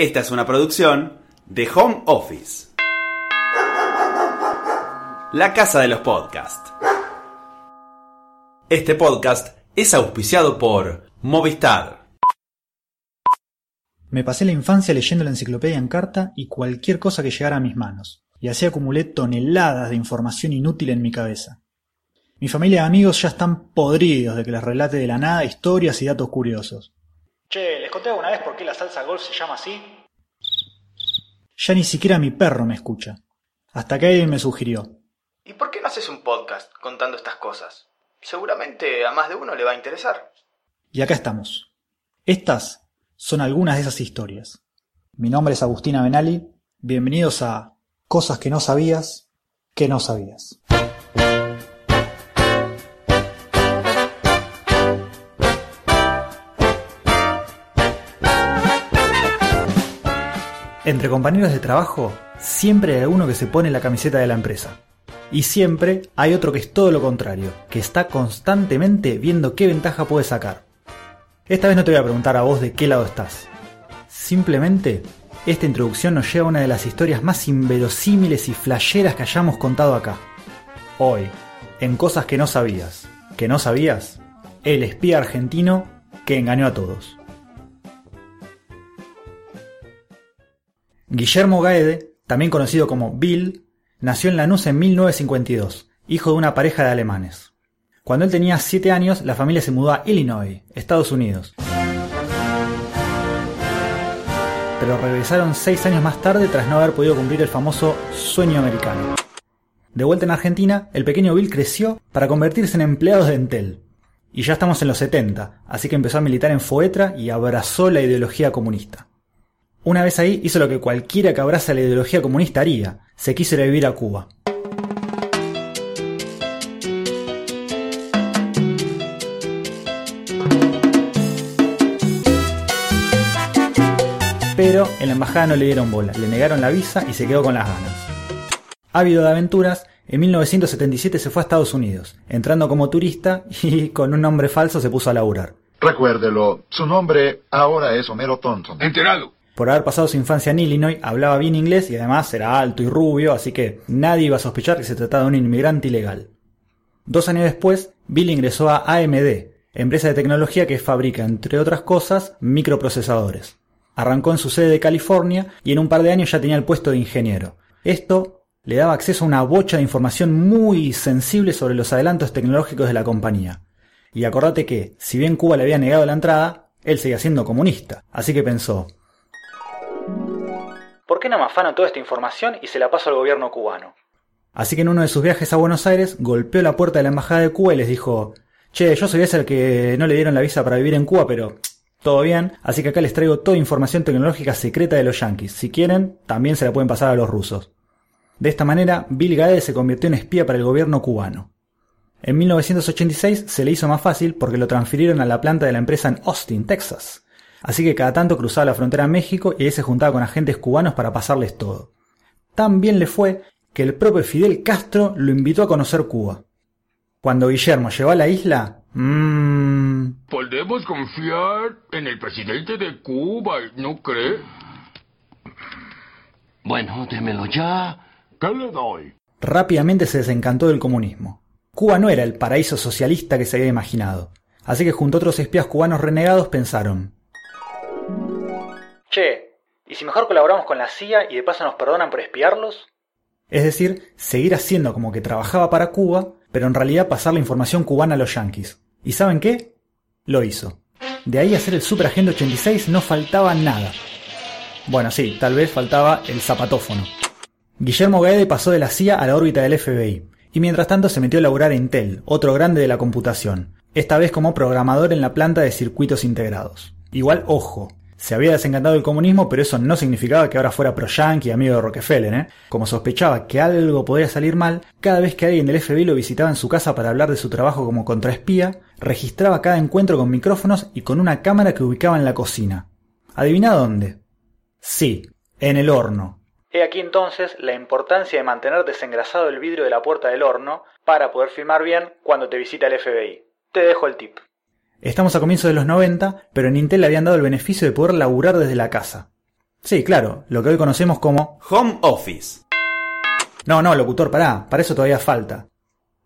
Esta es una producción de Home Office. La casa de los podcasts. Este podcast es auspiciado por Movistar. Me pasé la infancia leyendo la enciclopedia en carta y cualquier cosa que llegara a mis manos, y así acumulé toneladas de información inútil en mi cabeza. Mi familia y amigos ya están podridos de que les relate de la nada historias y datos curiosos. Che, ¿les conté alguna vez por qué la salsa golf se llama así? Ya ni siquiera mi perro me escucha. Hasta que alguien me sugirió. ¿Y por qué no haces un podcast contando estas cosas? Seguramente a más de uno le va a interesar. Y acá estamos. Estas son algunas de esas historias. Mi nombre es Agustina Benali. Bienvenidos a Cosas que no sabías que no sabías. Entre compañeros de trabajo, siempre hay uno que se pone la camiseta de la empresa. Y siempre hay otro que es todo lo contrario, que está constantemente viendo qué ventaja puede sacar. Esta vez no te voy a preguntar a vos de qué lado estás. Simplemente, esta introducción nos lleva a una de las historias más inverosímiles y flasheras que hayamos contado acá. Hoy, en cosas que no sabías. ¿Que no sabías? El espía argentino que engañó a todos. Guillermo Gaede, también conocido como Bill, nació en Lanús en 1952, hijo de una pareja de alemanes. Cuando él tenía 7 años, la familia se mudó a Illinois, Estados Unidos. Pero regresaron 6 años más tarde tras no haber podido cumplir el famoso sueño americano. De vuelta en Argentina, el pequeño Bill creció para convertirse en empleado de Entel. Y ya estamos en los 70, así que empezó a militar en Foetra y abrazó la ideología comunista. Una vez ahí hizo lo que cualquiera que abraza la ideología comunista haría, se quiso ir a vivir a Cuba. Pero en la embajada no le dieron bola, le negaron la visa y se quedó con las ganas. Ávido de aventuras, en 1977 se fue a Estados Unidos, entrando como turista y con un nombre falso se puso a laburar. Recuérdelo, su nombre ahora es Homero Thompson. Enterado. Por haber pasado su infancia en Illinois, hablaba bien inglés y además era alto y rubio, así que nadie iba a sospechar que se trataba de un inmigrante ilegal. Dos años después, Bill ingresó a AMD, empresa de tecnología que fabrica, entre otras cosas, microprocesadores. Arrancó en su sede de California y en un par de años ya tenía el puesto de ingeniero. Esto le daba acceso a una bocha de información muy sensible sobre los adelantos tecnológicos de la compañía. Y acordate que, si bien Cuba le había negado la entrada, él seguía siendo comunista, así que pensó, ¿por qué no me afano toda esta información y se la paso al gobierno cubano? Así que en uno de sus viajes a Buenos Aires golpeó la puerta de la embajada de Cuba y les dijo, che, yo soy ese el que no le dieron la visa para vivir en Cuba, pero todo bien, así que acá les traigo toda información tecnológica secreta de los yanquis. Si quieren, también se la pueden pasar a los rusos. De esta manera, Bill Gates se convirtió en espía para el gobierno cubano. En 1986 se le hizo más fácil porque lo transfirieron a la planta de la empresa en Austin, Texas, Así que cada tanto cruzaba la frontera a México y ahí se juntaba con agentes cubanos para pasarles todo. Tan bien le fue que el propio Fidel Castro lo invitó a conocer Cuba. Cuando Guillermo llegó a la isla, mmm... Podemos confiar en el presidente de Cuba, ¿no cree? Bueno, démelo ya. ¿Qué le doy? Rápidamente se desencantó del comunismo. Cuba no era el paraíso socialista que se había imaginado. Así que junto a otros espías cubanos renegados pensaron, Che, ¿y si mejor colaboramos con la CIA y de paso nos perdonan por espiarlos? Es decir, seguir haciendo como que trabajaba para Cuba, pero en realidad pasar la información cubana a los yanquis. ¿Y saben qué? Lo hizo. De ahí a ser el Super Agente 86 no faltaba nada. Bueno, sí, tal vez faltaba el zapatófono. Guillermo Gaede pasó de la CIA a la órbita del FBI, y mientras tanto se metió a laburar en Intel, otro grande de la computación, esta vez como programador en la planta de circuitos integrados. Igual, ojo, se había desencantado del comunismo, pero eso no significaba que ahora fuera pro-yankee, amigo de Rockefeller, ¿eh? Como sospechaba que algo podía salir mal, cada vez que alguien del FBI lo visitaba en su casa para hablar de su trabajo como contraespía, registraba cada encuentro con micrófonos y con una cámara que ubicaba en la cocina. ¿Adivina dónde? Sí, en el horno. He aquí entonces la importancia de mantener desengrasado el vidrio de la puerta del horno para poder filmar bien cuando te visita el FBI. Te dejo el tip. Estamos a comienzos de los 90, pero en Intel le habían dado el beneficio de poder laburar desde la casa. Sí, claro, lo que hoy conocemos como Home Office. No, no, locutor, pará, para eso todavía falta.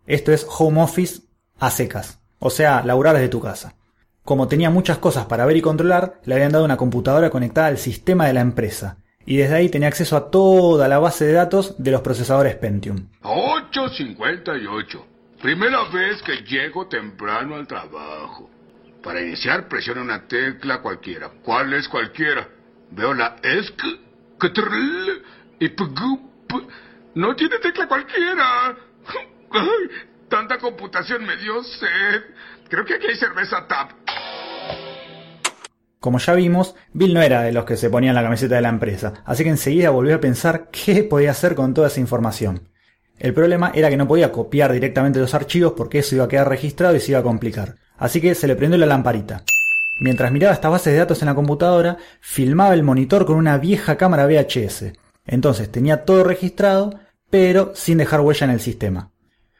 Esto es home office a secas, o sea, laburar desde tu casa. Como tenía muchas cosas para ver y controlar, le habían dado una computadora conectada al sistema de la empresa, y desde ahí tenía acceso a toda la base de datos de los procesadores Pentium. 8.58. Primera vez que llego temprano al trabajo. Para iniciar presiona una tecla cualquiera. ¿Cuál es cualquiera? Veo la ESC, CTRL y PGUP. No tiene tecla cualquiera. Ay, tanta computación me dio sed. Creo que aquí hay cerveza TAP. Como ya vimos, Bill no era de los que se ponían la camiseta de la empresa, así que enseguida volvió a pensar qué podía hacer con toda esa información. El problema era que no podía copiar directamente los archivos porque eso iba a quedar registrado y se iba a complicar. Así que se le prendió la lamparita. Mientras miraba estas bases de datos en la computadora, filmaba el monitor con una vieja cámara VHS. Entonces tenía todo registrado, pero sin dejar huella en el sistema.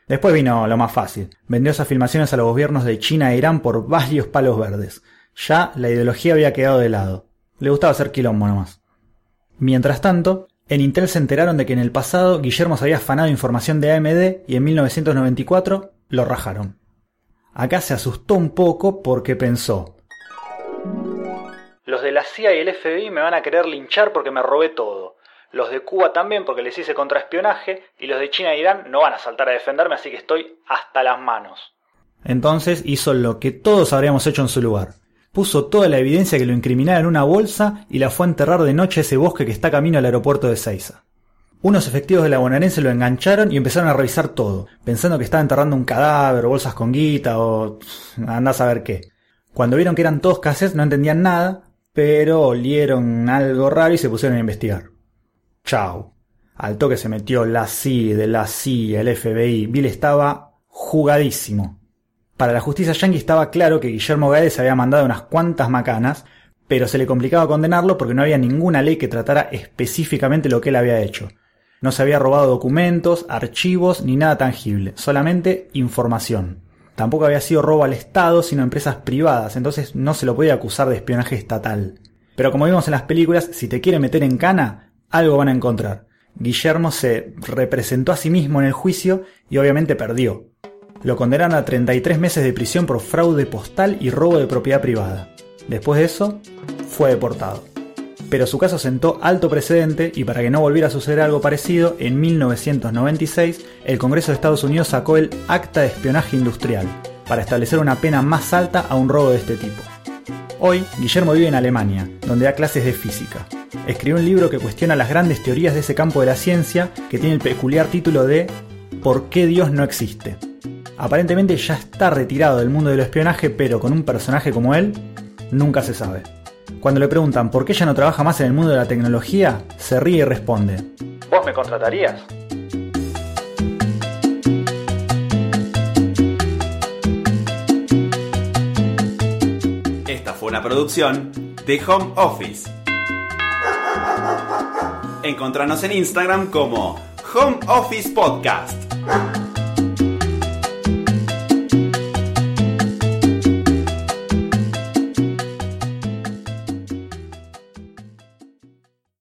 Después vino lo más fácil. Vendió esas filmaciones a los gobiernos de China e Irán por varios palos verdes. Ya la ideología había quedado de lado. Le gustaba hacer quilombo nomás. Mientras tanto, en Intel se enteraron de que en el pasado Guillermo se había afanado información de AMD y en 1994 lo rajaron. Acá se asustó un poco porque pensó. Los de la CIA y el FBI me van a querer linchar porque me robé todo. Los de Cuba también porque les hice contraespionaje y los de China e Irán no van a saltar a defenderme así que estoy hasta las manos. Entonces hizo lo que todos habríamos hecho en su lugar. Puso toda la evidencia que lo incriminaba en una bolsa y la fue a enterrar de noche a ese bosque que está camino al aeropuerto de Seiza. Unos efectivos de la bonaerense lo engancharon y empezaron a revisar todo, pensando que estaba enterrando un cadáver, bolsas con guita o andás a ver qué. Cuando vieron que eran todos cassettes no entendían nada, pero olieron algo raro y se pusieron a investigar. Chau. Al toque se metió la CIA, de la CIA, el FBI. Bill estaba jugadísimo. Para la justicia yankee estaba claro que Guillermo Gaedes había mandado unas cuantas macanas, pero se le complicaba condenarlo porque no había ninguna ley que tratara específicamente lo que él había hecho. No se había robado documentos, archivos ni nada tangible, solamente información. Tampoco había sido robo al Estado, sino a empresas privadas, entonces no se lo podía acusar de espionaje estatal. Pero como vimos en las películas, si te quiere meter en cana, algo van a encontrar. Guillermo se representó a sí mismo en el juicio y obviamente perdió. Lo condenaron a 33 meses de prisión por fraude postal y robo de propiedad privada. Después de eso, fue deportado. Pero su caso sentó alto precedente y para que no volviera a suceder algo parecido, en 1996 el Congreso de Estados Unidos sacó el Acta de Espionaje Industrial para establecer una pena más alta a un robo de este tipo. Hoy, Guillermo vive en Alemania, donde da clases de física. Escribió un libro que cuestiona las grandes teorías de ese campo de la ciencia, que tiene el peculiar título de ¿Por qué Dios no existe? Aparentemente ya está retirado del mundo del espionaje, pero con un personaje como él, nunca se sabe. Cuando le preguntan por qué ya no trabaja más en el mundo de la tecnología, se ríe y responde. ¿Vos me contratarías? Esta fue una producción de Home Office. Encontranos en Instagram como Home Office Podcast.